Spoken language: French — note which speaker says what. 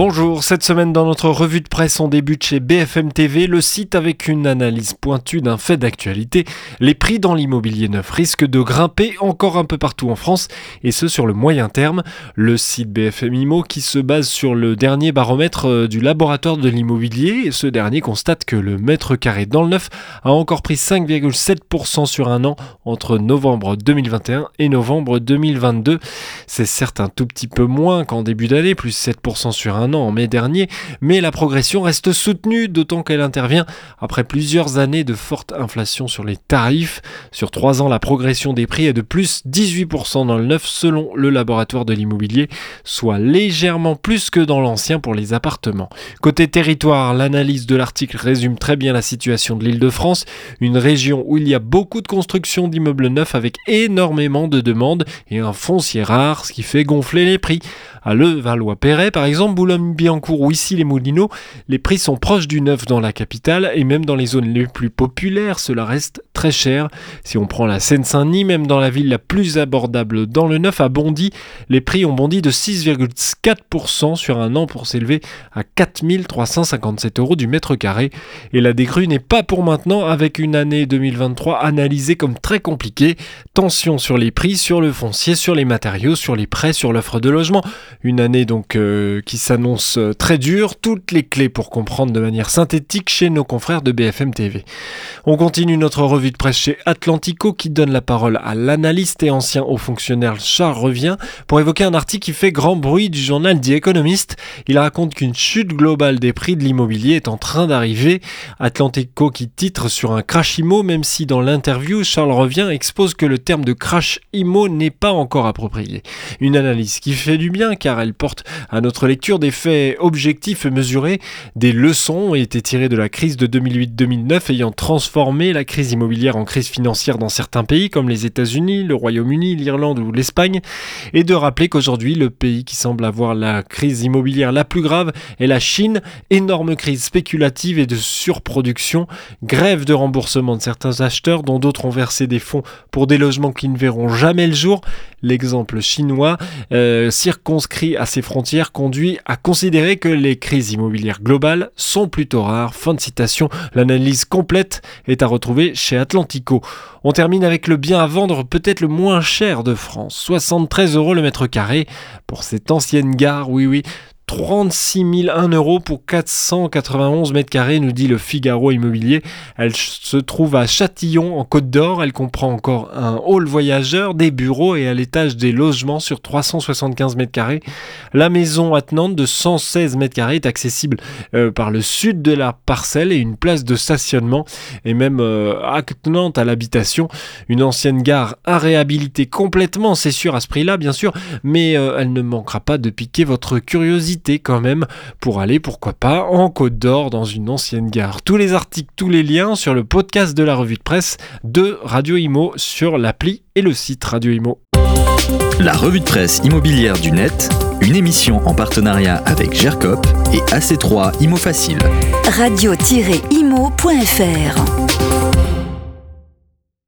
Speaker 1: Bonjour, cette semaine dans notre revue de presse on débute chez BFM TV, le site avec une analyse pointue d'un fait d'actualité. Les prix dans l'immobilier neuf risquent de grimper encore un peu partout en France et ce sur le moyen terme. Le site BFM Imo qui se base sur le dernier baromètre euh, du laboratoire de l'immobilier, ce dernier constate que le mètre carré dans le neuf a encore pris 5,7% sur un an entre novembre 2021 et novembre 2022. C'est certes un tout petit peu moins qu'en début d'année, plus 7% sur un en mai dernier, mais la progression reste soutenue, d'autant qu'elle intervient après plusieurs années de forte inflation sur les tarifs. Sur trois ans, la progression des prix est de plus 18% dans le neuf selon le laboratoire de l'immobilier, soit légèrement plus que dans l'ancien pour les appartements. Côté territoire, l'analyse de l'article résume très bien la situation de l'île de France, une région où il y a beaucoup de construction d'immeubles neufs avec énormément de demandes et un foncier rare, ce qui fait gonfler les prix. À Levallois-Perret, par exemple, Boulogne-Billancourt ou ici les Moulineaux, les prix sont proches du neuf dans la capitale et même dans les zones les plus populaires, cela reste très cher. Si on prend la Seine-Saint-Denis, même dans la ville la plus abordable dans le neuf, à Bondy, les prix ont bondi de 6,4% sur un an pour s'élever à 4357 euros du mètre carré. Et la décrue n'est pas pour maintenant avec une année 2023 analysée comme très compliquée. Tension sur les prix, sur le foncier, sur les matériaux, sur les prêts, sur l'offre de logement. Une année donc euh, qui s'annonce euh, très dure. Toutes les clés pour comprendre de manière synthétique chez nos confrères de BFM TV. On continue notre revue de presse chez Atlantico qui donne la parole à l'analyste et ancien haut fonctionnaire Charles Revient pour évoquer un article qui fait grand bruit du journal The Economist. Il raconte qu'une chute globale des prix de l'immobilier est en train d'arriver. Atlantico qui titre sur un crash IMO, même si dans l'interview, Charles Revient expose que le terme de crash IMO n'est pas encore approprié. Une analyse qui fait du bien car elle porte à notre lecture des faits objectifs et mesurés. Des leçons ont été tirées de la crise de 2008-2009 ayant transformé la crise immobilière en crise financière dans certains pays comme les États-Unis, le Royaume-Uni, l'Irlande ou l'Espagne. Et de rappeler qu'aujourd'hui, le pays qui semble avoir la crise immobilière la plus grave est la Chine. Énorme crise spéculative et de surproduction, grève de remboursement de certains acheteurs dont d'autres ont versé des fonds pour des logements qui ne verront jamais le jour. L'exemple chinois euh, circonscrit à ses frontières conduit à considérer que les crises immobilières globales sont plutôt rares. Fin de citation. L'analyse complète est à retrouver chez On termine avec le bien à vendre peut-être le moins cher de France. 73 euros le mètre carré pour cette ancienne gare. Oui, oui. 36 001 euros pour 491 mètres carrés, nous dit le Figaro Immobilier. Elle se trouve à Châtillon, en Côte d'Or. Elle comprend encore un hall voyageur, des bureaux et à l'étage des logements sur 375 mètres carrés. La maison attenante de 116 mètres carrés est accessible euh, par le sud de la parcelle et une place de stationnement et même euh, attenante à l'habitation. Une ancienne gare à réhabiliter complètement, c'est sûr à ce prix-là, bien sûr, mais euh, elle ne manquera pas de piquer votre curiosité quand même pour aller, pourquoi pas, en Côte d'Or dans une ancienne gare. Tous les articles, tous les liens sur le podcast de la revue de presse de Radio Imo sur l'appli et le site Radio Imo.
Speaker 2: La revue de presse immobilière du net, une émission en partenariat avec GERCOP et AC3 Imo Facile.
Speaker 3: Radio-imo.fr